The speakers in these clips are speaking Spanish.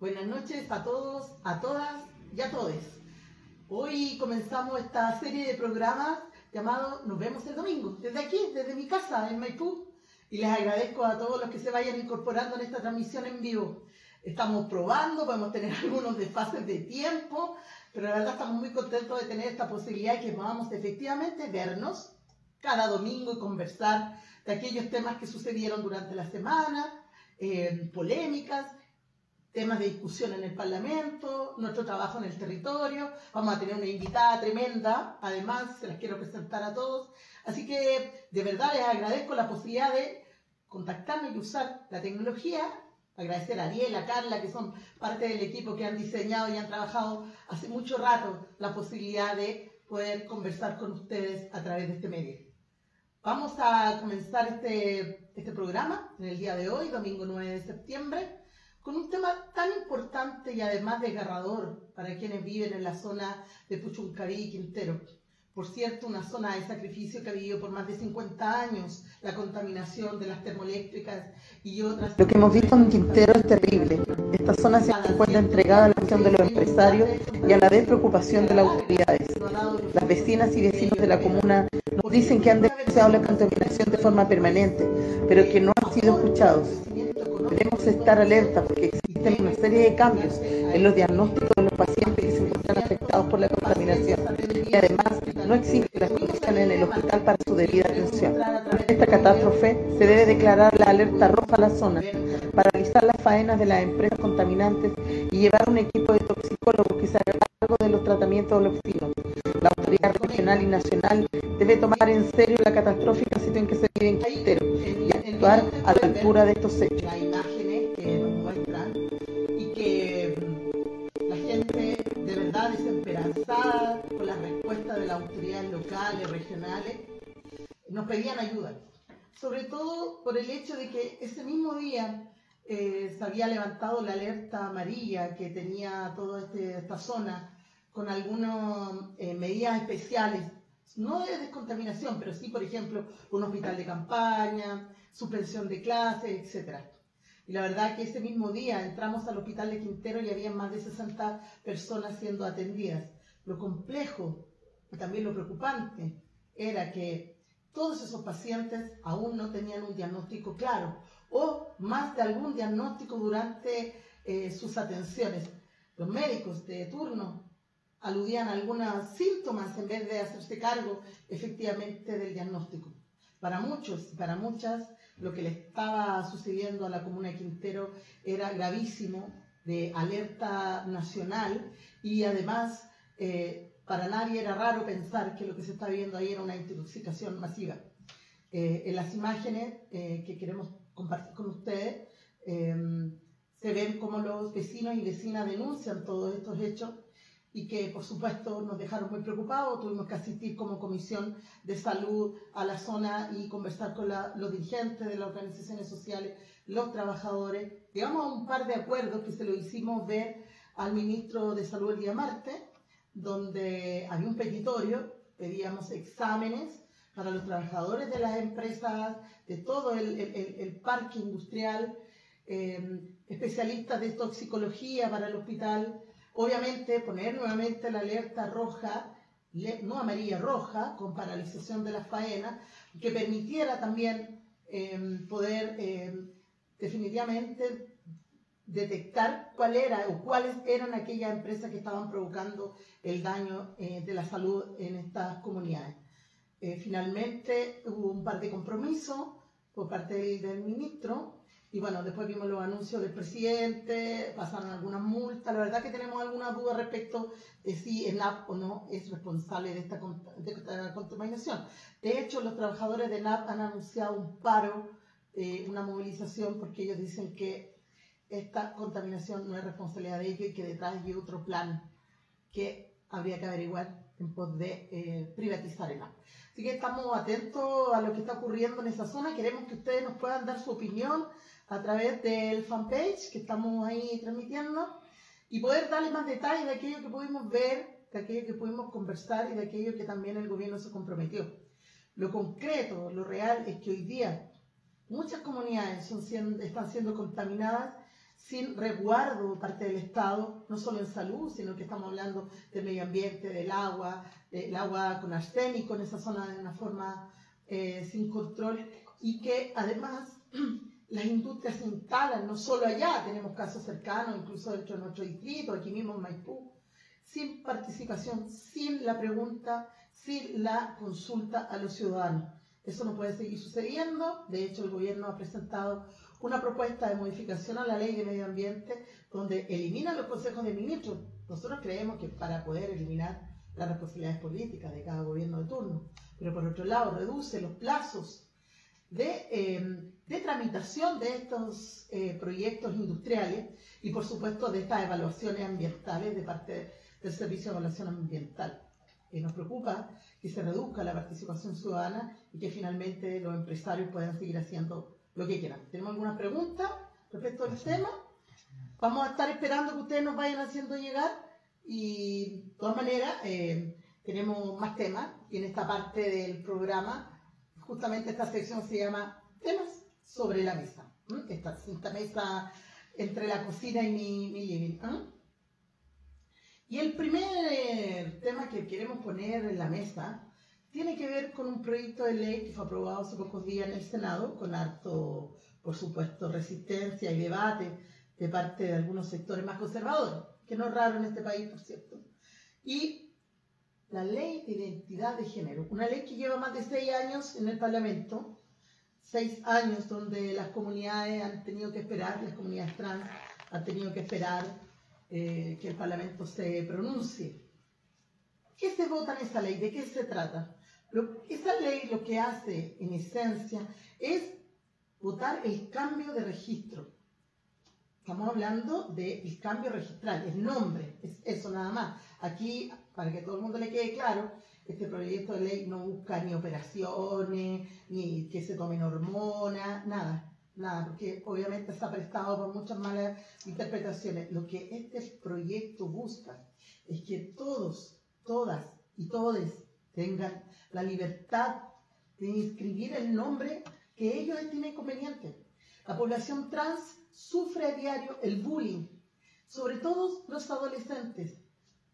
Buenas noches a todos, a todas y a todos. Hoy comenzamos esta serie de programas llamado Nos vemos el domingo, desde aquí, desde mi casa, en Maipú. Y les agradezco a todos los que se vayan incorporando en esta transmisión en vivo. Estamos probando, podemos tener algunos desfases de tiempo, pero la verdad estamos muy contentos de tener esta posibilidad y que podamos efectivamente vernos cada domingo y conversar de aquellos temas que sucedieron durante la semana, eh, polémicas, temas de discusión en el Parlamento, nuestro trabajo en el territorio. Vamos a tener una invitada tremenda, además, se las quiero presentar a todos. Así que de verdad les agradezco la posibilidad de contactarme y usar la tecnología. Agradecer a Ariel, a Carla, que son parte del equipo que han diseñado y han trabajado hace mucho rato la posibilidad de poder conversar con ustedes a través de este medio. Vamos a comenzar este, este programa en el día de hoy, domingo 9 de septiembre con un tema tan importante y además desgarrador para quienes viven en la zona de Puchuncarí y Quintero. Por cierto, una zona de sacrificio que ha vivido por más de 50 años la contaminación de las termoeléctricas y otras. Lo que hemos visto en Quintero es terrible. Esta zona se encuentra entregada a la acción de los empresarios y a la despreocupación de las autoridades. Las vecinas y vecinos de la comuna nos dicen que han denunciado la contaminación de forma permanente, pero que no han sido escuchados. Debemos estar alerta porque existen una serie de cambios en los diagnósticos de los pacientes que se encuentran afectados por la contaminación y además no existen las condiciones en el hospital para su debida atención. Esta catástrofe se debe declarar la alerta roja a la zona, paralizar las faenas de las empresas contaminantes y llevar un equipo de toxicólogos que se haga cargo de los tratamientos de los vecinos. La autoridad regional y nacional debe tomar en serio la catastrófica situación que se vive en Quintero a la altura de estos hechos. Las imágenes que nos muestran y que mm, la gente de verdad desesperanzada con la respuesta de las autoridades locales, regionales, nos pedían ayuda. Sobre todo por el hecho de que ese mismo día eh, se había levantado la alerta amarilla que tenía toda este, esta zona con algunas eh, medidas especiales, no de descontaminación, pero sí, por ejemplo, un hospital de campaña, suspensión de clases, etc. Y la verdad que ese mismo día entramos al hospital de Quintero y había más de 60 personas siendo atendidas. Lo complejo y también lo preocupante era que todos esos pacientes aún no tenían un diagnóstico claro o más de algún diagnóstico durante eh, sus atenciones. Los médicos de turno aludían a algunos síntomas en vez de hacerse cargo efectivamente del diagnóstico. Para muchos y para muchas, lo que le estaba sucediendo a la comuna de Quintero era gravísimo, de alerta nacional y además eh, para nadie era raro pensar que lo que se está viendo ahí era una intoxicación masiva. Eh, en las imágenes eh, que queremos compartir con ustedes, se ven cómo los vecinos y vecinas denuncian todos estos hechos y que por supuesto nos dejaron muy preocupados. Tuvimos que asistir como comisión de salud a la zona y conversar con los dirigentes de las organizaciones sociales, los trabajadores. Llegamos a un par de acuerdos que se lo hicimos ver al ministro de Salud el día martes, donde había un petitorio, pedíamos exámenes para los trabajadores de las empresas, de todo el, el, parque industrial, eh, especialistas de toxicología para el hospital, Obviamente poner nuevamente la alerta roja, no amarilla, roja, con paralización de las faenas, que permitiera también em, poder em, definitivamente detectar cuál era o cuáles eran aquellas empresas que estaban provocando el daño eh, de la salud en estas comunidades. Eh, finalmente hubo un par de compromisos por parte del ministro y bueno, después vimos los anuncios del presidente, pasaron algunas multas. La verdad que tenemos alguna duda respecto de si ENAP o no es responsable de esta, contaminación. De hecho, los trabajadores de ENAP han anunciado un paro, eh, una movilización, porque ellos dicen que esta contaminación no es responsabilidad de ellos y que detrás hay otro plan que habría que averiguar en pos de eh, privatizar ENAP. Así que estamos atentos a lo que está ocurriendo en esa zona. Queremos que ustedes nos puedan dar su opinión a través del fanpage que estamos ahí transmitiendo y poder darle más detalles de aquello que pudimos ver, de aquello que pudimos conversar y de aquello que también el gobierno se comprometió. Lo concreto, lo real es que hoy día muchas comunidades son están siendo contaminadas sin resguardo parte del Estado, no solo en salud, sino que estamos hablando del medio ambiente, del agua, del agua con arsénico en esa zona de una forma eh, sin control y que además las industrias se instalan, no solo allá, tenemos casos cercanos, incluso dentro de nuestro distrito, aquí mismo en Maipú, sin participación, sin la pregunta, sin la consulta a los ciudadanos. Eso no puede seguir sucediendo. De hecho, el gobierno ha presentado una propuesta de modificación a la ley de medio ambiente donde elimina los consejos de ministros. Nosotros creemos que para poder eliminar las responsabilidades políticas de cada gobierno de turno, pero por otro lado reduce los plazos de, eh, tramitación de estos eh, proyectos industriales y por supuesto de estas evaluaciones ambientales de parte del Servicio de Evaluación Ambiental. Y nos preocupa que se reduzca la participación ciudadana y que finalmente los empresarios puedan seguir haciendo lo que quieran. ¿Tenemos alguna pregunta respecto al tema? Vamos a estar esperando que ustedes nos vayan haciendo llegar y de todas maneras eh, tenemos más temas y en esta parte del programa justamente esta sección se llama temas sobre la mesa. Esta, esta mesa entre la cocina y mi, living. Y el primer tema que queremos poner en la mesa tiene que ver con un proyecto de ley que fue aprobado hace pocos días en el Senado, con harto, por supuesto, resistencia y debate de parte de algunos sectores más conservadores, que no es raro en este país, por cierto. Y la ley de identidad de género, una ley que lleva más de seis años en el Parlamento, seis años donde las comunidades han tenido que esperar, las comunidades trans han tenido que esperar eh, que el Parlamento se pronuncie. ¿Qué se vota en esa ley? ¿De qué se trata? esa ley lo que hace, en esencia, es votar el cambio de registro. Estamos hablando del cambio registral, el nombre, es eso nada más. Aquí, para que todo el mundo le quede claro, este proyecto de ley no busca ni operaciones, ni que se tomen hormonas, nada, nada, porque obviamente está prestado por muchas malas interpretaciones. Lo que este proyecto busca es que todos, todas y todes tengan la libertad de inscribir el nombre que ellos estimen conveniente. La población trans sufre a diario el bullying, sobre todo los adolescentes.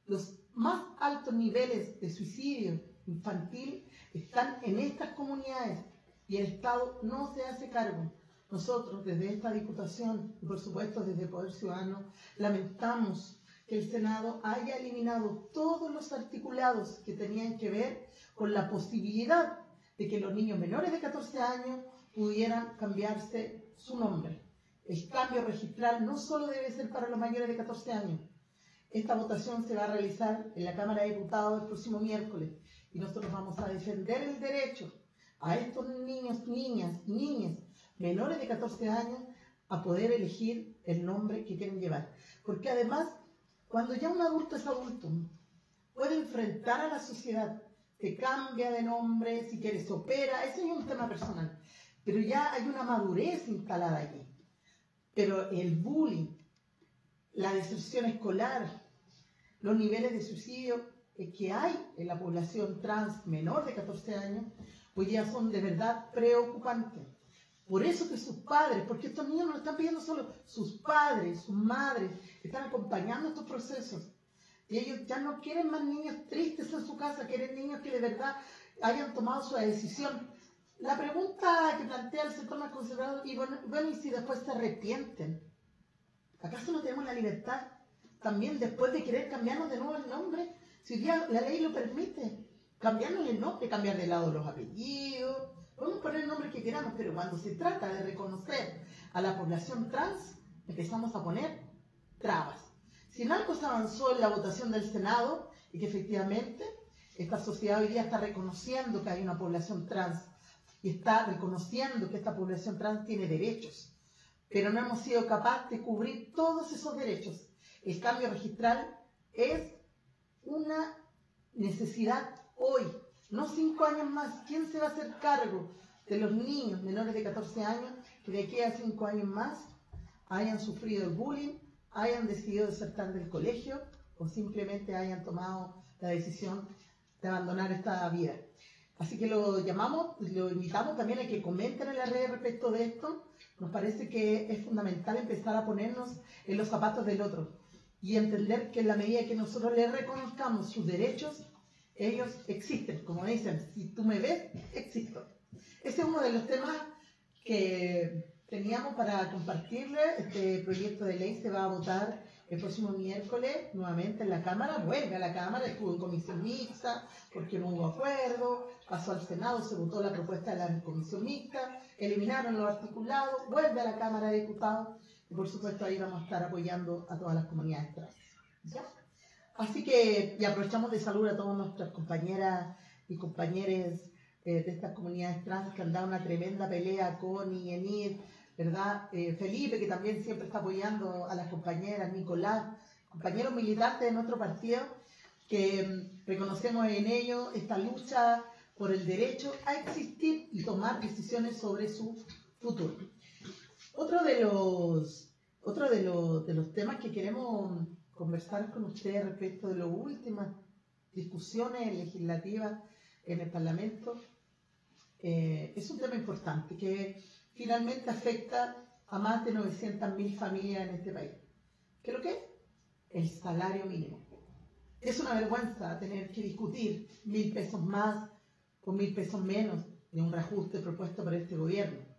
Los más altos niveles de suicidio infantil están en estas comunidades y el Estado no se hace cargo. Nosotros desde esta Diputación y por supuesto desde Poder Ciudadano lamentamos que el Senado haya eliminado todos los articulados que tenían que ver con la posibilidad de que los niños menores de 14 años pudieran cambiarse su nombre. El cambio registral no solo debe ser para los mayores de 14 años. Esta votación se va a realizar en la Cámara de Diputados el próximo miércoles y nosotros vamos a defender el derecho a estos niños, niñas, niñas menores de 14 años a poder elegir el nombre que quieren llevar. Porque además, cuando ya un adulto es adulto, puede enfrentar a la sociedad se cambia de nombre, si quiere se opera, eso es un tema personal. Pero ya hay una madurez instalada aquí. Pero el bullying, la deserción escolar, los niveles de suicidio que hay en la población trans menor de 14 años, hoy día son de verdad preocupantes. Por eso que sus padres, porque estos niños no lo están pidiendo solo, sus padres, sus madres, están acompañando estos procesos. Y ellos ya no quieren más niños tristes en su casa, quieren niños que de verdad hayan tomado su decisión. La pregunta que plantea el sector más conservador, y bueno, y si después se arrepienten, ¿acaso no tenemos la libertad también después de querer cambiarnos de nuevo el nombre? Si ya la ley lo permite, cambiarnos el nombre, cambiar de lado los apellidos, podemos poner el nombre que queramos, pero cuando se trata de reconocer a la población trans, empezamos a poner trabas. Si en algo se avanzó en la votación del Senado y que efectivamente esta sociedad hoy día está reconociendo que hay una población trans y está reconociendo que esta población trans tiene derechos, pero no hemos sido capaces de cubrir todos esos derechos. El cambio registral es una necesidad hoy, no cinco años más. ¿Quién se va a hacer cargo de los niños menores de 14 años que de aquí a cinco años más hayan sufrido el bullying, hayan decidido desertar del colegio o simplemente hayan tomado la decisión de abandonar esta vida. Así que lo llamamos, lo invitamos también a que comenten en la red respecto de esto. Nos parece que es fundamental empezar a ponernos en los zapatos del otro y entender que en la medida que nosotros les reconozcamos sus derechos, ellos existen. Como dicen, si tú me ves, existo. Ese es uno de los temas que teníamos para compartirles. Este proyecto de ley se va a votar el próximo miércoles nuevamente en la Cámara, vuelve a la Cámara, estuvo en comisión mixta porque no hubo acuerdo, pasó al Senado, se votó la propuesta de la comisión mixta, eliminaron los articulados, vuelve a la Cámara de Diputados y por supuesto ahí vamos a estar apoyando a todas las comunidades trans. Así que y aprovechamos de saludar a todas nuestras compañeras y compañeros eh, de estas comunidades trans que han dado una tremenda pelea con Enid, ¿verdad? Eh, Felipe, que también siempre está apoyando a las compañeras, Nicolás, compañeros militantes de nuestro partido, que mm, reconocemos en ellos esta lucha por el derecho a existir y tomar decisiones sobre su futuro. Otro de los, otro de los, de los temas que queremos conversar con ustedes respecto de las últimas discusiones legislativas en el Parlamento eh, es un tema importante que finalmente afecta a más de 900.000 familias en este país. ¿Qué es lo que es? El salario mínimo. Es una vergüenza tener que discutir mil pesos más o mil pesos menos de un reajuste propuesto por este gobierno.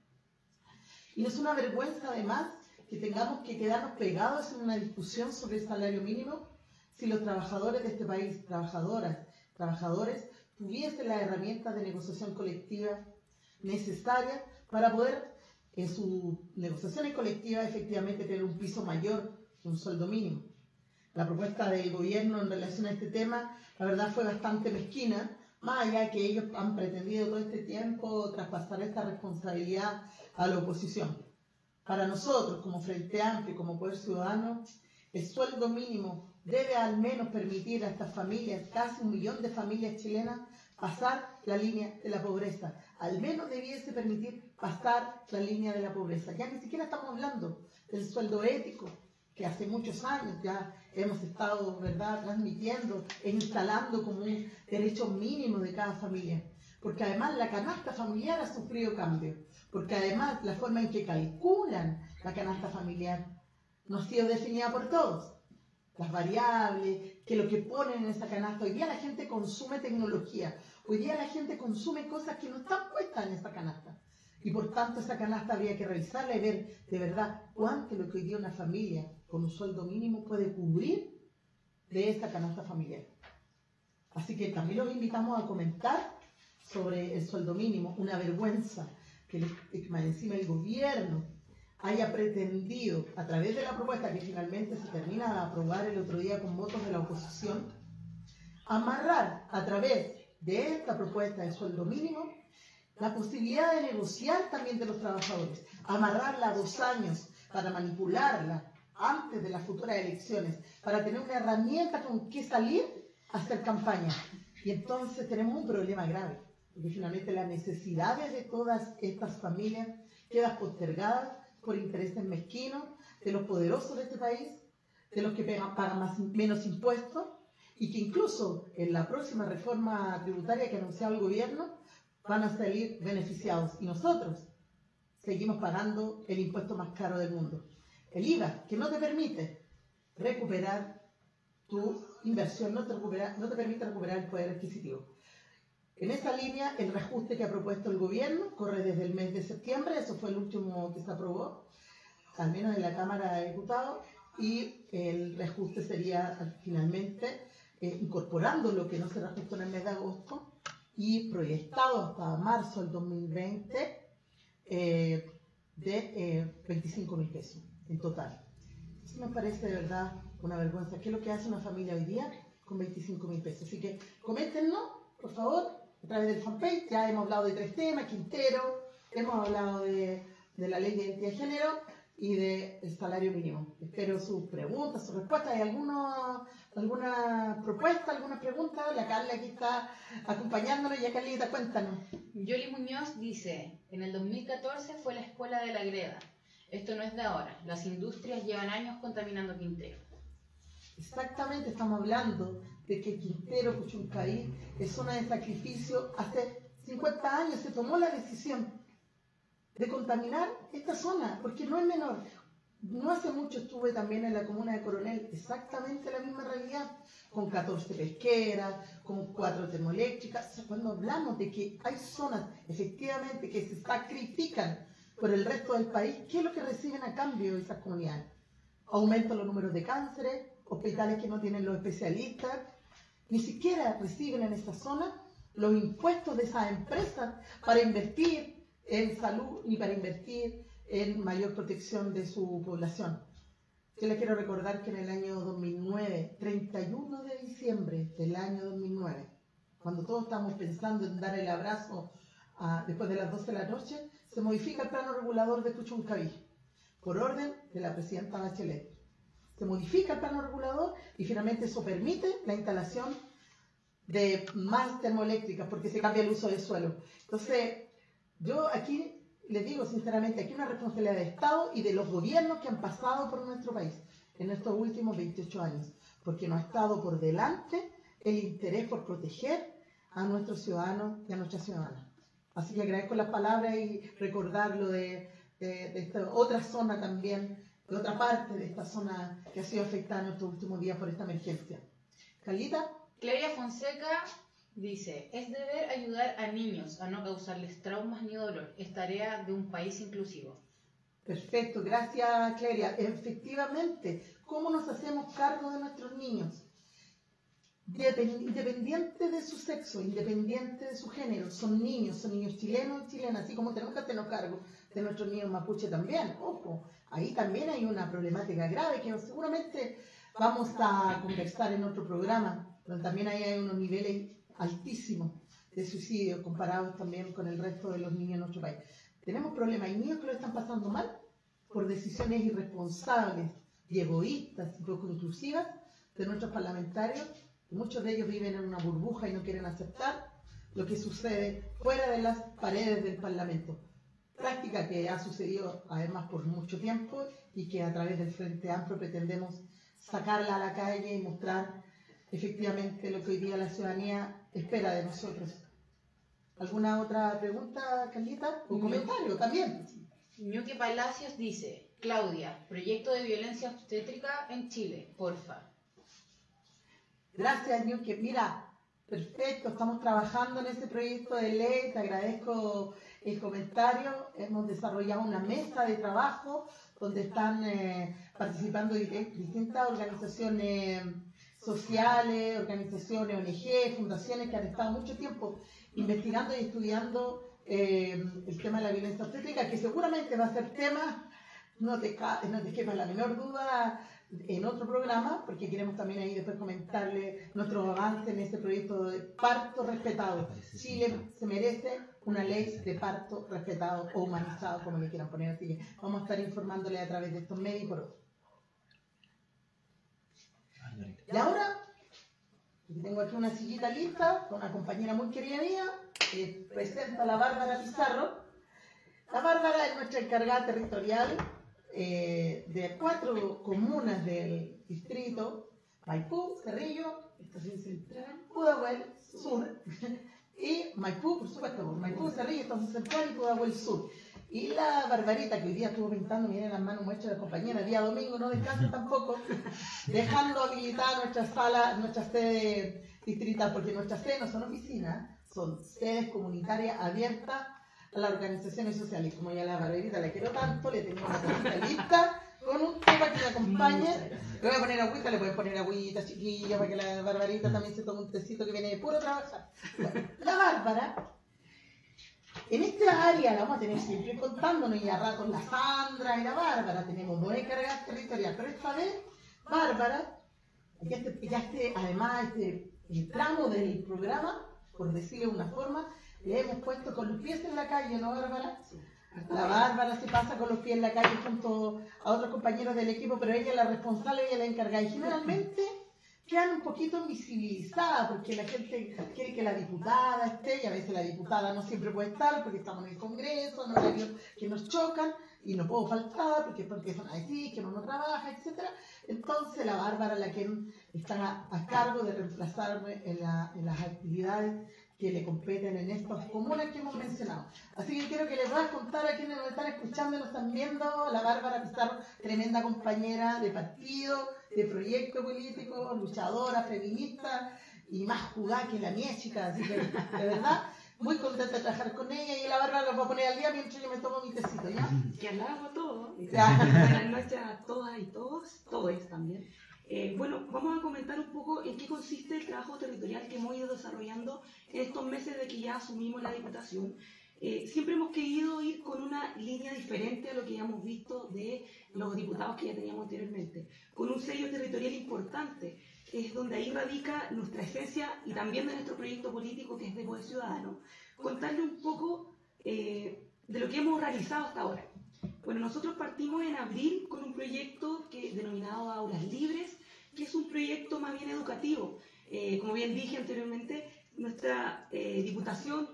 Y es una vergüenza además que tengamos que quedarnos pegados en una discusión sobre el salario mínimo si los trabajadores de este país, trabajadoras, trabajadores, tuviesen las herramientas de negociación colectiva necesarias para poder en sus negociaciones colectivas efectivamente tener un piso mayor que un sueldo mínimo. La propuesta del gobierno en relación a este tema, la verdad fue bastante mezquina, más allá que ellos han pretendido todo este tiempo traspasar esta responsabilidad a la oposición. Para nosotros, como Frente Amplio, como Poder Ciudadano, el sueldo mínimo debe al menos permitir a estas familias, casi un millón de familias chilenas, pasar la línea de la pobreza. Al menos debiese permitir pasar la línea de la pobreza. Ya ni siquiera estamos hablando del sueldo ético, que hace muchos años ya hemos estado, ¿verdad?, transmitiendo e instalando como un derecho mínimo de cada familia. Porque además la canasta familiar ha sufrido cambios. Porque además la forma en que calculan la canasta familiar no ha sido definida por todos las variables, que lo que ponen en esa canasta. Hoy día la gente consume tecnología, hoy día la gente consume cosas que no están puestas en esa canasta. Y por tanto esa canasta habría que revisarla y ver de verdad cuánto lo que hoy día una familia con un sueldo mínimo puede cubrir de esa canasta familiar. Así que también los invitamos a comentar sobre el sueldo mínimo, una vergüenza que, que encima el gobierno haya pretendido, a través de la propuesta que finalmente se termina de aprobar el otro día con votos de la oposición, amarrar a través de esta propuesta de sueldo mínimo la posibilidad de negociar también de los trabajadores, amarrarla dos años para manipularla antes de las futuras elecciones, para tener una herramienta con que salir a hacer campaña. Y entonces tenemos un problema grave, porque finalmente las necesidades de todas estas familias quedan postergadas por intereses mezquinos de los poderosos de este país, de los que pagan más, menos impuestos y que incluso en la próxima reforma tributaria que anunciado el gobierno van a salir beneficiados. Y nosotros seguimos pagando el impuesto más caro del mundo. El IVA, que no te permite recuperar tu inversión, no te permite recuperar el poder adquisitivo. En esa línea, el reajuste que ha propuesto el gobierno corre desde el mes de septiembre, eso fue el último que se aprobó, al menos en la Cámara de Diputados, y el reajuste sería finalmente eh, incorporando lo que no se reajustó en el mes de agosto y proyectado hasta marzo del 2020 eh, de 25 eh, mil pesos en total. Eso me parece de verdad una vergüenza. ¿Qué es lo que hace una familia hoy día con 25 mil pesos? Así que coméntenos, por favor, a través del fanpage. Ya hemos hablado de tres temas, Quintero, hemos hablado de, la ley de identidad de género y del salario mínimo. Espero sus preguntas, sus respuestas. ¿Hay alguna, alguna propuesta, alguna pregunta? La Carla aquí está acompañándonos. Ya Carlita, cuéntanos. Yoli Muñoz dice, en el 2014 fue la escuela de la greda. Esto no es de ahora. Las industrias llevan años contaminando Quintero. Exactamente, estamos hablando de que Quintero, Puchuncaí, es zona de sacrificio hace 50 años se tomó la decisión de contaminar esta zona, porque no es menor. No hace mucho estuve también en la comuna de Coronel, exactamente la misma realidad, con 14 pesqueras, con 4 termoeléctricas. cuando hablamos de que hay zonas efectivamente que se sacrifican por el resto del país, ¿qué es lo que reciben a cambio esas comunidades? Aumentan los números de cánceres, hospitales que no tienen los especialistas, ni siquiera reciben en esa zona los impuestos de esas empresas para invertir en salud ni para invertir en mayor protección de su población. Yo les quiero recordar que en el año 2009, 31 de diciembre del año 2009, cuando todos estamos pensando en dar el abrazo después de las 12 de la noche, se modifica el plano regulador de Puchuncaví por orden de la presidenta Bachelet. Se modifica el plano regulador y finalmente eso permite la instalación de más termoeléctricas porque se cambia el uso del suelo. Entonces, yo aquí les digo sinceramente, aquí una responsabilidad de Estado y de los gobiernos que han pasado por nuestro país en estos últimos 28 años, porque no ha estado por delante el interés por proteger a nuestros ciudadanos y a nuestras ciudadanas. Así que agradezco las palabras y recordar lo de, esta otra zona también, de otra parte de esta zona que ha sido afectada en estos últimos días por esta emergencia. Carlita. Claria Fonseca Dice, es deber ayudar a niños a no causarles traumas ni dolor. Es tarea de un país inclusivo. Perfecto, gracias Cleria. Efectivamente, ¿cómo nos hacemos cargo de nuestros niños? Independiente de su sexo, independiente de su género, son niños, son niños chilenos y chilenas, así como tenemos que hacernos cargo de nuestros niños mapuche también. Ojo, ahí también hay una problemática grave que seguramente vamos a conversar en otro programa, pero también ahí hay unos niveles altísimo de suicidio comparados también con el resto de los niños en nuestro país. Tenemos problemas, hay niños que lo están pasando mal por decisiones irresponsables y egoístas y poco inclusivas de nuestros parlamentarios. Muchos de ellos viven en una burbuja y no quieren aceptar lo que sucede fuera de las paredes del Parlamento. Práctica que ha sucedido además por mucho tiempo y que a través del Frente Amplio pretendemos sacarla a la calle y mostrar efectivamente lo que hoy día la ciudadanía espera de nosotros. ¿Alguna otra pregunta, Carlita? ¿O comentario también? Ñuque Palacios dice, Claudia, proyecto de violencia obstétrica en Chile, porfa. Gracias, Ñuque. Mira, perfecto, estamos trabajando en ese proyecto de ley, te agradezco el comentario. Hemos desarrollado una mesa de trabajo donde están eh, participando distintas organizaciones sociales, organizaciones, ONG, fundaciones que han estado mucho tiempo investigando y estudiando eh, el tema de la violencia obstétrica, que seguramente va a ser tema, no te, no te quepa la menor duda, en otro programa, porque queremos también ahí después comentarle nuestro avance en este proyecto de parto respetado. Chile se merece una ley de parto respetado o humanizado, como le quieran poner, así vamos a estar informándole a través de estos medios. Y ahora, tengo aquí una sillita lista con una compañera muy querida mía, que presenta a la Bárbara Pizarro. La Bárbara es nuestra encargada territorial eh, de cuatro comunas del distrito, Maipú, Cerrillo, Estación Central, Pudahuel Sur, y Maipú, por supuesto, Maipú, Cerrillo, Estación Central y Pudahuel Sur. Y la Barbarita, que hoy día estuvo pintando, miren las manos muestras de la compañera, día domingo no descansa tampoco, dejando habilitada nuestra sala, nuestra sede distrital, porque nuestras sedes no son oficinas, son sedes comunitarias abiertas a las organizaciones sociales. Como ya la Barbarita la quiero tanto, le tengo una cosita lista con un tema que le acompañe. Le voy a poner agüita, le pueden poner agüita chiquilla para que la Barbarita también se tome un tecito que viene de puro trabajar. la Bárbara en esta área la vamos a tener siempre contándonos y a ratos la Sandra y la Bárbara, tenemos dos encargadas territoriales, pero esta vez Bárbara, ya este, este además este tramo del programa, por decirlo de una forma, le hemos puesto con los pies en la calle, ¿no, Bárbara? La Bárbara se pasa con los pies en la calle junto a otros compañeros del equipo, pero ella es la responsable y la encargada. Y generalmente quedan un poquito invisibilizadas, porque la gente quiere que la diputada esté, y a veces la diputada no siempre puede estar, porque estamos en el Congreso, en horarios que nos chocan, y no puedo faltar, porque, porque son así, que uno no trabaja, etc. Entonces la Bárbara, la que está a, cargo de reemplazarme en, las actividades que le competen en estas comunas que hemos mencionado. Así que quiero que les voy a contar a quienes nos están escuchando y nos están viendo, la Bárbara Pizarro, tremenda compañera de partido, de proyecto político, luchadora, feminista y más jugada que la mía, chica. Así que, de verdad, muy contenta de trabajar con ella y la Bárbara nos va a poner al día mientras yo me tomo mi tecito, ¿ya? Que alabo a todos. Buenas noches a todas y todos, todos también. Eh, bueno, vamos a comentar un poco en qué consiste el trabajo territorial que hemos ido desarrollando en estos meses de que ya asumimos la Diputación. Eh, siempre hemos querido ir con una línea diferente a lo que ya hemos visto de los diputados que ya teníamos anteriormente, con un sello territorial importante, es donde ahí radica nuestra esencia y también de nuestro proyecto político que es de Poder Ciudadano. Contarle un poco eh, de lo que hemos realizado hasta ahora. Bueno, nosotros partimos en abril con un proyecto que, denominado Aulas Libres, que es un proyecto más bien educativo. Eh, como bien dije anteriormente, nuestra eh, diputación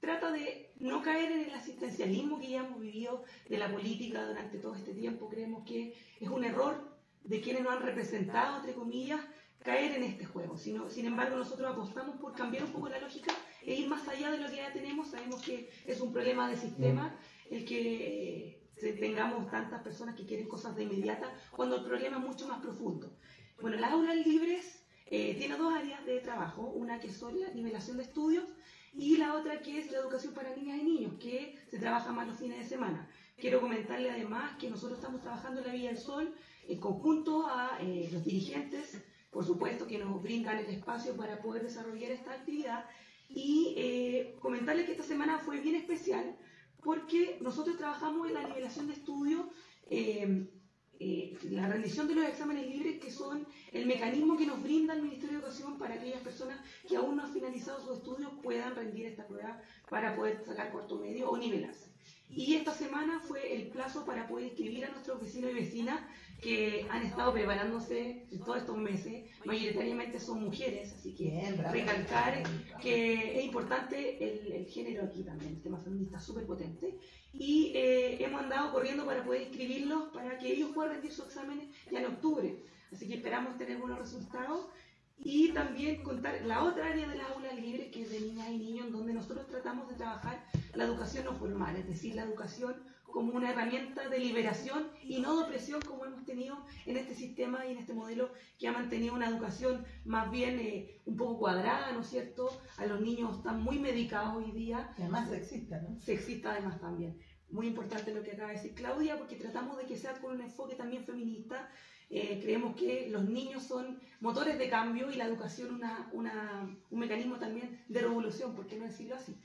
trata de no caer en el asistencialismo que ya hemos vivido de la política durante todo este tiempo. Creemos que es un error de quienes nos han representado, entre comillas, caer en este juego. Sin embargo, nosotros apostamos por cambiar un poco la lógica e ir más allá de lo que ya tenemos. Sabemos que es un problema de sistema el que tengamos tantas personas que quieren cosas de inmediata, cuando el problema es mucho más profundo. Bueno, las aulas libres eh, tiene dos áreas de trabajo, una que es la nivelación de estudios y la otra que es la educación para niñas y niños, que se trabaja más los fines de semana. Quiero comentarle además que nosotros estamos trabajando en la Villa del Sol en conjunto a eh, los dirigentes, por supuesto que nos brindan el espacio para poder desarrollar esta actividad y eh, comentarle que esta semana fue bien especial porque nosotros trabajamos en la nivelación de estudio, eh, eh, la rendición de los exámenes libres, que son el mecanismo que nos brinda el Ministerio de Educación para aquellas personas que aún no han finalizado sus estudios puedan rendir esta prueba para poder sacar cuarto medio o nivelarse. Y esta semana fue el plazo para poder inscribir a nuestros vecinos y vecinas que han estado preparándose todos estos meses. Mayoritariamente son mujeres, así que recalcar que es importante el, género aquí también, el tema feminista súper potente. Y eh, hemos andado corriendo para poder inscribirlos para que ellos puedan rendir sus exámenes ya en octubre. Así que esperamos tener buenos resultados y también contar la otra área de las aulas libres, que es de niñas y niños, en donde nosotros tratamos de trabajar la educación no formal, es decir, la educación como una herramienta de liberación y no de opresión como hemos tenido en este sistema y en este modelo que ha mantenido una educación más bien eh, un poco cuadrada, ¿no es cierto? A los niños están muy medicados hoy día. Y además sexista, ¿no? Sexista además también. Muy importante lo que acaba de decir Claudia, porque tratamos de que sea con un enfoque también feminista eh, creemos que los niños son motores de cambio y la educación una, un mecanismo también de revolución, ¿por qué no decirlo así?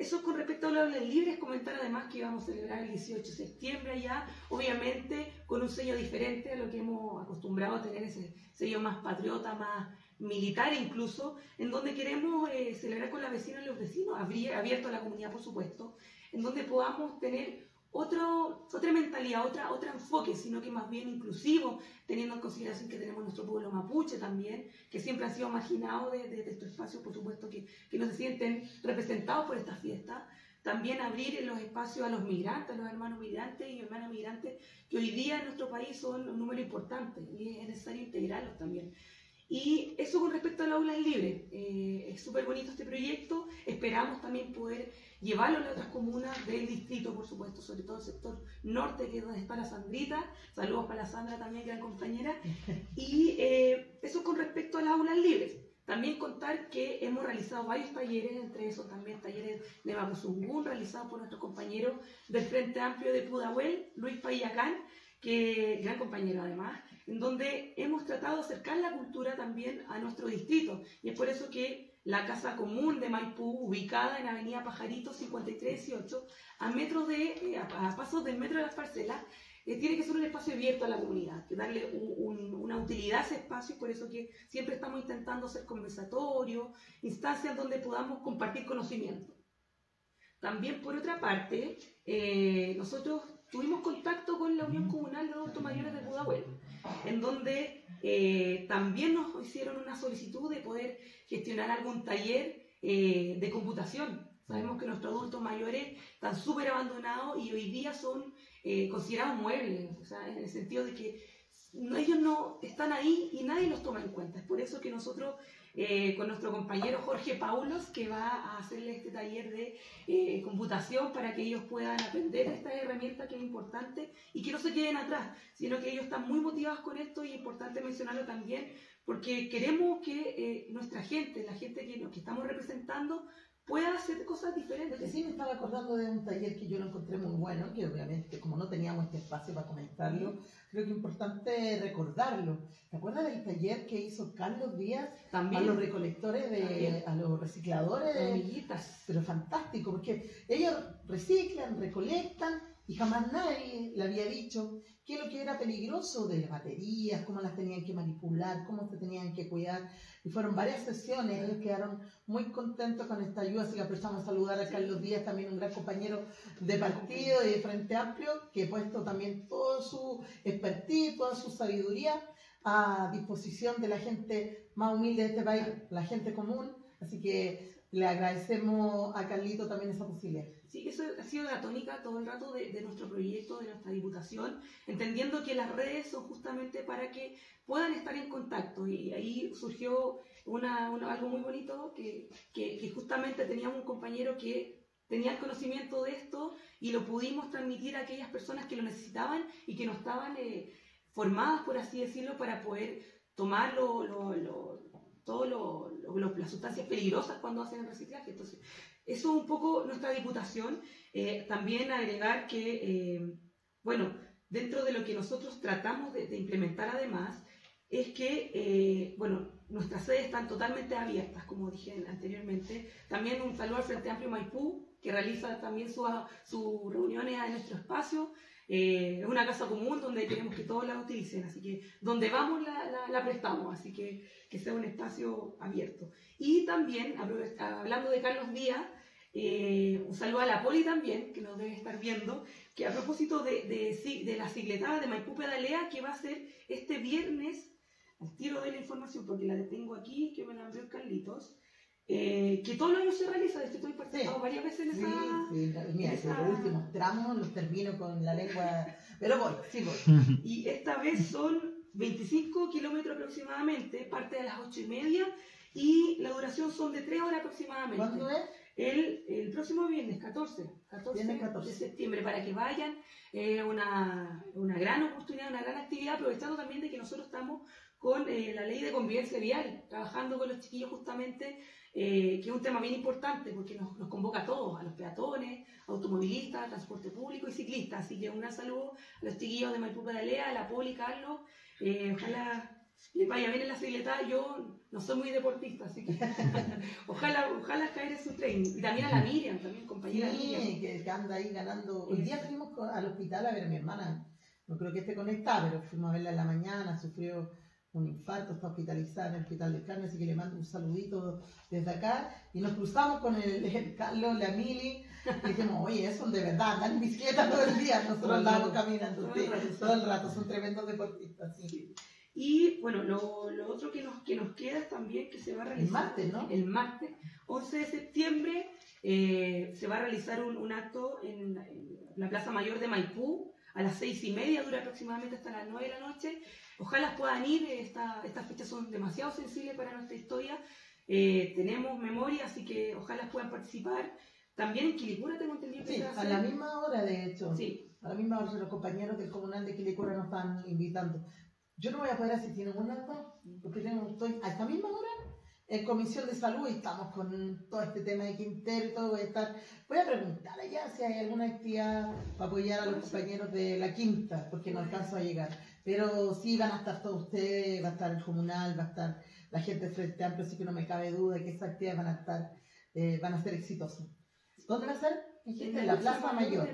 Eso con respecto a los libres, comentar además que vamos a celebrar el 18 de septiembre ya, obviamente con un sello diferente a lo que hemos acostumbrado a tener, ese sello más patriota, más militar incluso, en donde queremos eh, celebrar con las vecinas y los vecinos, abierto a la comunidad por supuesto, en donde podamos tener otro, otra mentalidad, otra, otro enfoque, sino que más bien inclusivo, teniendo en consideración que tenemos nuestro pueblo mapuche también, que siempre han sido marginados de, de, estos espacios, por supuesto, que, que, no se sienten representados por esta fiesta. También abrir los espacios a los migrantes, a los hermanos migrantes y hermanas migrantes, que hoy día en nuestro país son un número importante y es necesario integrarlos también. Y eso con respecto al aula libre. Eh, es súper bonito este proyecto. Esperamos también poder llevarlo a otras comunas del distrito, por supuesto, sobre todo el sector norte, que es la Sandrita. Saludos para Sandra también, gran compañera. Y eh, eso con respecto a las aulas libres. También contar que hemos realizado varios talleres, entre esos también talleres de Mapuzungún, realizados por nuestro compañero del Frente Amplio de Pudahuel, Luis Payacán, que gran compañero además, en donde hemos tratado de acercar la cultura también a nuestro distrito. Y es por eso que la Casa Común de Maipú, ubicada en Avenida Pajarito 5318, a, metros de, eh, a, pasos del metro de las parcelas, eh, tiene que ser un espacio abierto a la comunidad, que darle una utilidad a ese espacio, y por eso que siempre estamos intentando hacer conversatorios, instancias donde podamos compartir conocimiento. También, por otra parte, eh, nosotros tuvimos contacto con la Unión Comunal de Adultos Mayores de Pudahuel, en donde eh, también nos hicieron una solicitud de poder gestionar algún taller eh, de computación. Sabemos que nuestros adultos mayores están súper abandonados y hoy día son eh, considerados muebles, o sea, en el sentido de que ellos no están ahí y nadie los toma en cuenta. Es por eso que nosotros eh, con nuestro compañero Jorge Paulos, que va a hacerle este taller de eh, computación para que ellos puedan aprender esta herramienta que es importante y que no se queden atrás, sino que ellos están muy motivados con esto y es importante mencionarlo también porque queremos que eh, nuestra gente, la gente que, que estamos representando, pueda hacer cosas diferentes. Sí, me estaba acordando de un taller que yo lo encontré muy bueno, que obviamente como no teníamos este espacio para comentarlo, creo que es importante recordarlo. ¿Te acuerdas del taller que hizo Carlos Díaz También. a los recolectores, de, También. a los recicladores? de- Amiguitas. pero fantástico, porque ellos reciclan, recolectan y jamás nadie le había dicho qué es lo que era peligroso de las baterías, cómo las tenían que manipular, cómo se tenían que cuidar. Y fueron varias sesiones, ellos quedaron muy contentos con esta ayuda, así que aprovechamos a saludar a Carlos Díaz, también un gran compañero de partido y de Frente Amplio, que ha puesto también todo su expertise, toda su sabiduría a disposición de la gente más humilde de este país, la gente común. Así que le agradecemos a Carlito también esa posibilidad. Sí, eso ha sido la tónica todo el rato de, nuestro proyecto, de nuestra diputación, entendiendo que las redes son justamente para que puedan estar en contacto. Y ahí surgió una, una- algo muy bonito, que, que, justamente teníamos un compañero que tenía el conocimiento de esto y lo pudimos transmitir a aquellas personas que lo necesitaban y que no estaban eh, formadas, por así decirlo, para poder tomar lo, lo- lo- lo- las sustancias peligrosas cuando hacen el reciclaje. Entonces, eso es un poco nuestra diputación. Eh, también agregar que, eh, bueno, dentro de lo que nosotros tratamos de, de implementar además, es que, eh, bueno, nuestras sedes están totalmente abiertas, como dije anteriormente. También un saludo al Frente Amplio Maipú, que realiza también su- sus reuniones en nuestro espacio. Eh, es una casa común donde queremos que todos la utilicen, así que donde vamos la, la- la prestamos, así que que sea un espacio abierto. Y también, hablando de Carlos Díaz, eh, un saludo a la Poli también, que nos debe estar viendo, que a propósito de, de, de la cicletada de Maipú Pedalea, que va a ser este viernes, al tiro de la información, porque la tengo aquí, que me la envió Carlitos, eh, que todos los años se realiza, de hecho estoy participado Sí. varias veces en Sí, esa... sí, mira, esa- los últimos tramos los termino con la lengua, pero voy, sí voy. Y esta vez son 25 kilómetros aproximadamente, parte a las 8 y media, y la duración son de 3 horas aproximadamente. ¿Cuándo es? El, el próximo viernes, 14, 14, Viernes 14. de septiembre, para que vayan. Es una, una gran oportunidad, una gran actividad, aprovechando también de que nosotros estamos con eh, la ley de convivencia vial, trabajando con los chiquillos justamente, eh, que es un tema bien importante porque nos, nos convoca a todos, a los peatones, automovilistas, transporte público y ciclistas. Así que un saludo a los chiquillos de Maipú Pedalea, a la Poli, Carlos. Eh, ojalá les vaya bien en la bicicleta. Yo no soy muy deportista, así que ojalá, ojalá caer en su tren. Y también a la Miriam, también compañera Miriam. Sí, que, que anda ahí ganando. Hoy día fuimos al hospital a ver a mi hermana. No creo que esté conectada, pero fuimos a verla en la mañana, sufrió un infarto, está hospitalizada en el hospital de carne, así que le mando un saludito desde acá. Y nos cruzamos con el, el Carlos, la Mili, y dijimos, oye, son de verdad, andan en bicicleta todo el día, nosotros andamos caminando, Todo el rato. todo el rato, son tremendos deportistas, sí. Y bueno, lo, lo otro que nos, que nos queda es también que se va a realizar El martes, ¿no? el martes 11 de septiembre eh, se va a realizar un, un acto en, en la Plaza Mayor de Maipú a las seis y media, dura aproximadamente hasta las 9 de la noche. Ojalá puedan ir, esta- estas fechas son demasiado sensibles para nuestra historia. Eh, tenemos memoria, así que ojalá puedan participar. También en Quilicura tengo entendido que Sí, a la misma hora, de hecho. Sí, A la misma hora los compañeros del comunal de Quilicura nos están invitando. Yo no voy a poder asistir a ninguna de porque tengo, estoy a esta misma en comisión de salud y estamos con todo este tema de Quintero y todo. Voy a, estar, voy a preguntar allá si hay alguna actividad para apoyar a los compañeros de la quinta, porque no alcanzo a llegar. Pero sí van a estar todos ustedes, va a estar el comunal, va a estar la gente de Frente Amplio, así que no me cabe duda de que esas actividades van a estar, eh, van a ser exitosas. ¿Dónde va a ser? En la Plaza Mayor.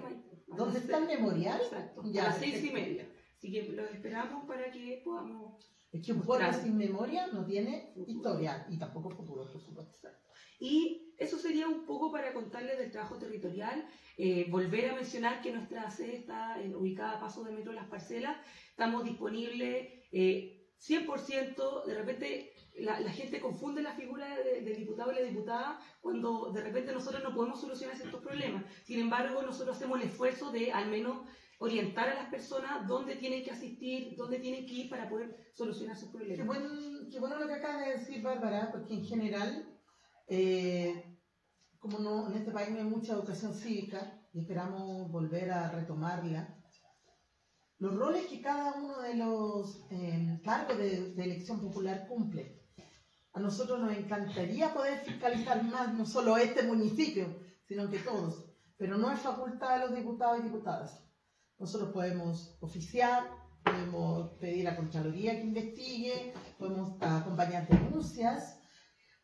¿Dónde está el memorial? Exacto, Ya, a las seis y media. Así que los esperamos para que podamos Es que un pueblo Mostrar. sin memoria no tiene Futuro. historia y tampoco futuro, por supuesto. Y eso sería un poco para contarles del trabajo territorial. Eh, volver a mencionar que nuestra sede está eh, ubicada a paso de metro Las Parcelas. Estamos disponibles eh, 100%, de repente la, la gente confunde la figura de- del diputado y la diputada cuando de repente nosotros no podemos solucionar ciertos problemas. Sin embargo, nosotros hacemos el esfuerzo de al menos orientar a las personas dónde tienen que asistir, dónde tienen que ir para poder solucionar sus Qué, problemas. buen- qué bueno lo que acaba de decir Bárbara, porque en general, eh, como no, en este país no hay mucha educación cívica y esperamos volver a retomarla, los roles que cada uno de los eh, cargos de, de elección popular cumple. A nosotros nos encantaría poder fiscalizar más, no solo este municipio, sino que todos, pero no es facultad de los diputados y diputadas. Nosotros podemos oficiar, podemos pedir a Contraloría que investigue, podemos acompañar denuncias,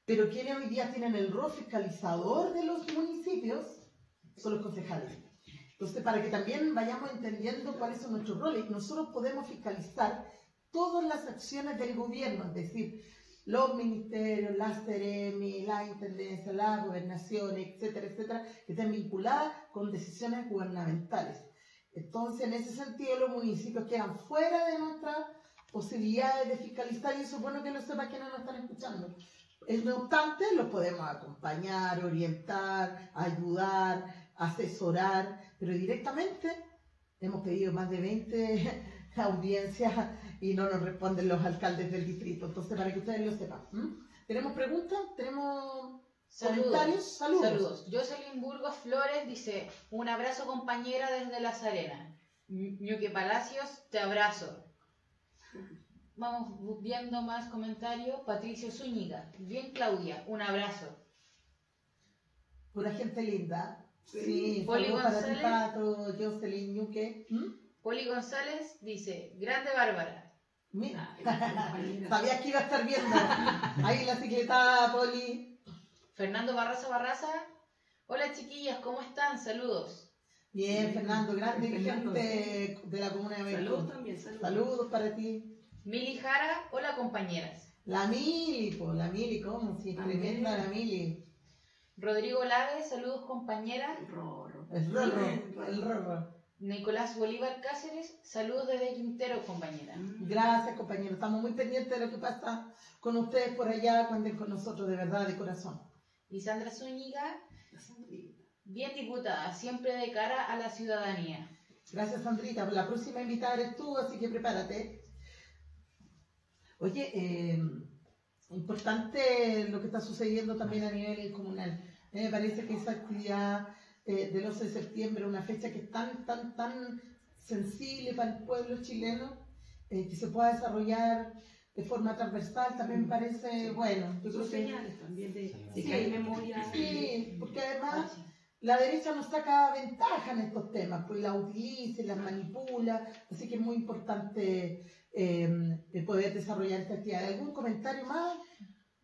pero quienes hoy día tienen el rol fiscalizador de los municipios son los concejales. Entonces, para que también vayamos entendiendo cuáles son nuestros roles, nosotros podemos fiscalizar todas las acciones del gobierno, es decir, los ministerios, las CEREMI, la Intendencia, la Gobernación, etcétera, etcétera, que estén vinculadas con decisiones gubernamentales. Entonces, en ese sentido, los municipios quedan fuera de nuestras posibilidades de fiscalizar y eso es bueno que lo sepa quienes nos están escuchando. Eh, No obstante, los podemos acompañar, orientar, ayudar, asesorar, pero directamente hemos pedido más de 20 audiencias y no nos responden los alcaldes del distrito. Entonces, para que ustedes lo sepan. ¿Tenemos preguntas? ¿Tenemos comentarios? Saludos. Saludos. Jocelyn Burgos Flores dice, un abrazo compañera desde Las Arenas. Ñu- Ñuque Palacios, te abrazo. Vamos viendo más comentarios. Patricio Zúñiga. Bien, Claudia, un abrazo. Pura gente linda. Sí. Poli saludos para ti, González. Pato, Jocelyn, Ñuque. ¿m? Poli González dice, grande Bárbara. Mira, compañera. sabías que iba a estar viendo. Ahí la cicletada, Poli. Fernando Barraza Barraza. Hola chiquillas, ¿cómo están? Saludos. Bien, Bien. Fernando, gran Fernando. dirigente de la comuna de Saludos Maipú. también, saludos. Saludos para ti. Mili Jara, hola compañeras. La Mili, po, la Mili, ¿cómo? Sí, tremenda la Mili. Rodrigo Lave, saludos compañeras. El Rorro. El Rorro, el Rorro. Nicolás Bolívar Cáceres, saludos desde Quintero, compañera. Mm. Gracias, compañeros. Estamos muy pendientes de lo que pasa con ustedes por allá. Cuenten con nosotros de verdad, de corazón. Y Sandra Zúñiga, bien diputada, siempre de cara a la ciudadanía. Gracias, Sandrita. La próxima invitada eres tú, así que prepárate. Oye, eh, importante lo que está sucediendo también a nivel comunal. Mí me parece que esa actividad eh, del 11 de septiembre, una fecha que es tan, tan, tan sensible para el pueblo chileno, eh, que se pueda desarrollar de forma transversal, también me parece bueno. Yo creo que Sí. que hay memoria. sí, porque además la derecha nos saca ventaja en estos temas, pues la utiliza y la manipula, así que es muy importante eh, el poder desarrollar esta actividad. ¿Algún comentario más?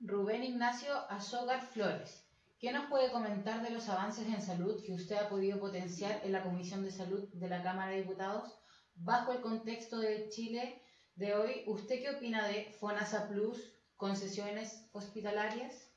Rubén Ignacio Azogar Flores. ¿Qué nos puede comentar de los avances en salud que usted ha podido potenciar en la Comisión de Salud de la Cámara de Diputados? Bajo el contexto de Chile de hoy, ¿usted qué opina de FONASA Plus, concesiones hospitalarias?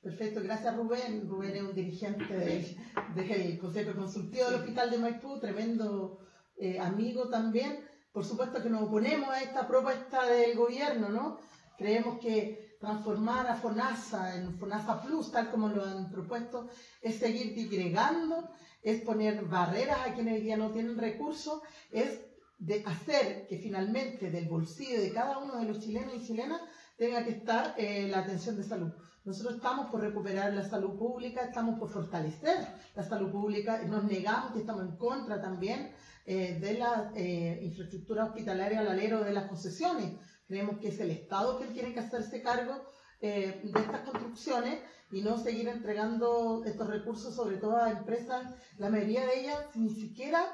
Perfecto, gracias Rubén. Rubén es un dirigente del del Consejo Consultivo del Hospital de Maipú, tremendo eh, amigo también. Por supuesto que nos oponemos a esta propuesta del gobierno, ¿no? Creemos que transformar a FONASA en FONASA Plus, tal como lo han propuesto, es seguir digregando, es poner barreras a quienes hoy día no tienen recursos, es de hacer que finalmente del bolsillo de cada uno de los chilenos y chilenas tenga que estar eh, la atención de salud. Nosotros estamos por recuperar la salud pública, estamos por fortalecer la salud pública, nos negamos que estamos en contra también eh, de la eh, infraestructura hospitalaria al alero de las concesiones. Creemos que es el Estado quien tiene que hacerse cargo eh, de estas construcciones y no seguir entregando estos recursos, sobre todo a empresas, la mayoría de ellas ni siquiera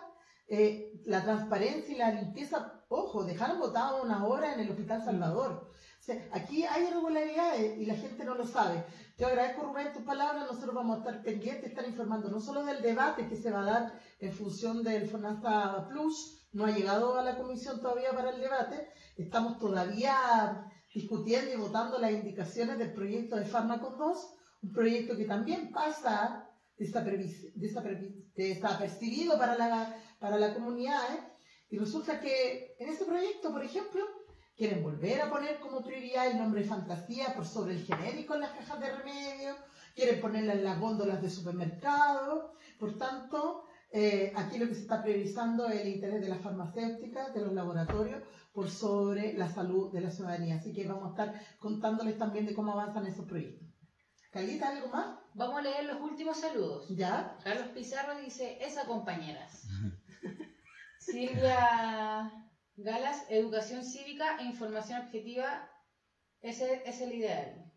la transparencia y la limpieza, ojo, dejaron botado una hora en el Hospital Salvador. O sea, aquí hay irregularidades y la gente no lo sabe. Yo agradezco, Rubén, tus palabras. Nosotros vamos a estar pendientes, estar informando no solo del debate que se va a dar en función del FONASA Plus, no ha llegado a la comisión todavía para el debate. Estamos todavía discutiendo y votando las indicaciones del proyecto de Fármacos 2, un proyecto que también pasa desapercibido para la, para la comunidad. ¿eh? Y resulta que en ese proyecto, por ejemplo, quieren volver a poner como prioridad el nombre fantasía por sobre el genérico en las cajas de remedio, quieren ponerla en las góndolas de supermercado. Por tanto, eh, aquí lo que se está priorizando es el interés de las farmacéuticas, de los laboratorios, por sobre la salud de la ciudadanía. Así que vamos a estar contándoles también de cómo avanzan esos proyectos. Calita, ¿algo más? Vamos a leer los últimos saludos. ¿Ya? Carlos Pizarro dice, esa compañeras. Silvia Galas, educación cívica e información objetiva, ese es el ideal.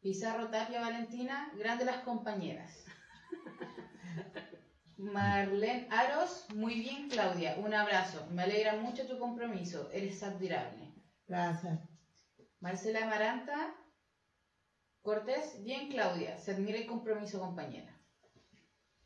Pizarro Tapia Valentina, grande las compañeras. Marlene Aros, muy bien Claudia, un abrazo. Me alegra mucho tu compromiso, eres admirable. Gracias. Marcela Amaranta Cortés, bien Claudia, se admira el compromiso compañera.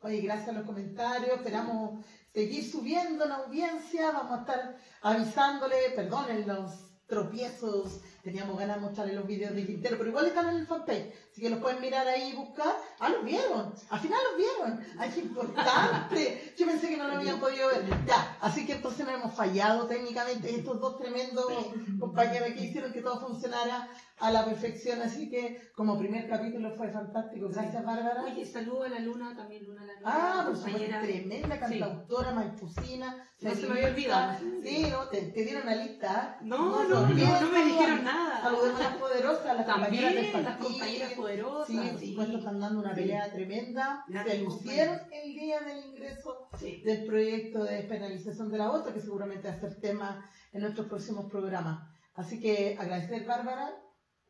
Oye, gracias a los comentarios, esperamos seguir subiendo la audiencia, vamos a estar avisándole, perdonen los tropiezos, teníamos ganas de mostrarles los vídeos de Quintero, pero igual están en el fanpage, así que los pueden mirar ahí y buscar. Ah, los vieron, al final los vieron, ay, qué importante, yo pensé que no lo habían podido ver. Ya, así que entonces no hemos fallado técnicamente, estos dos tremendos compañeros que hicieron que todo funcionara a la perfección, así que como primer capítulo fue fantástico. Gracias, Bárbara. Oye, saludo a la Luna, también Luna la Luna. Ah, por supuesto, tremenda cantautora maipusina. No se me había olvidado. Sí, no, te, te dieron una lista. ¿eh? No, no, no, no, me dijeron nada. Saludemos a las poderosas, las compañeras del También, las compañeras poderosas. Sí, por supuesto, están dando una pelea tremenda. Se lucieron el día del ingreso Sí. del proyecto de despenalización del aborto, que seguramente va a ser tema en nuestros próximos programas. Así que agradecer, Bárbara.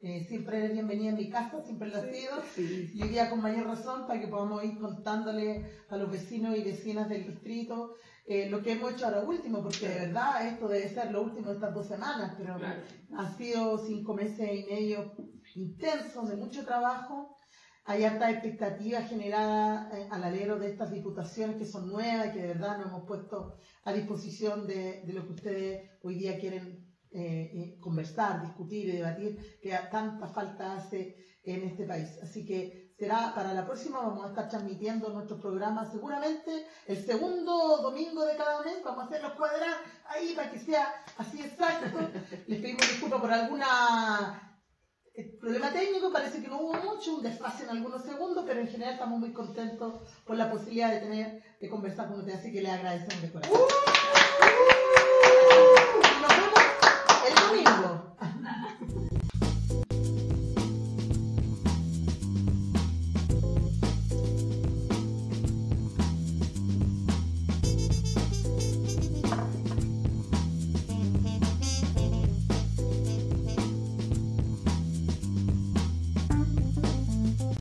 Eh, siempre eres bienvenida en mi casa, siempre lo has sido. Y hoy día con mayor razón para que podamos ir contándole a los vecinos y vecinas del distrito eh, lo que hemos hecho ahora último, porque de verdad esto debe ser lo último de estas dos semanas, pero Claro. han sido cinco meses y medio intensos de mucho trabajo. Hay harta expectativa generada eh, al alero de estas diputaciones que son nuevas y que de verdad nos hemos puesto a disposición de, de lo que ustedes hoy día quieren eh, eh, conversar, discutir y debatir, que tanta falta hace en este país. Así que será para la próxima, vamos a estar transmitiendo nuestros programas seguramente el segundo domingo de cada mes, vamos a hacer los cuadras ahí para que sea así exacto. Les pedimos disculpas por alguna el problema técnico, parece que no hubo mucho, un desfase en algunos segundos, pero en general estamos muy contentos por la posibilidad de tener de conversar con ustedes, así que les agradecemos de corazón. ¡Uh! Nos vemos el domingo.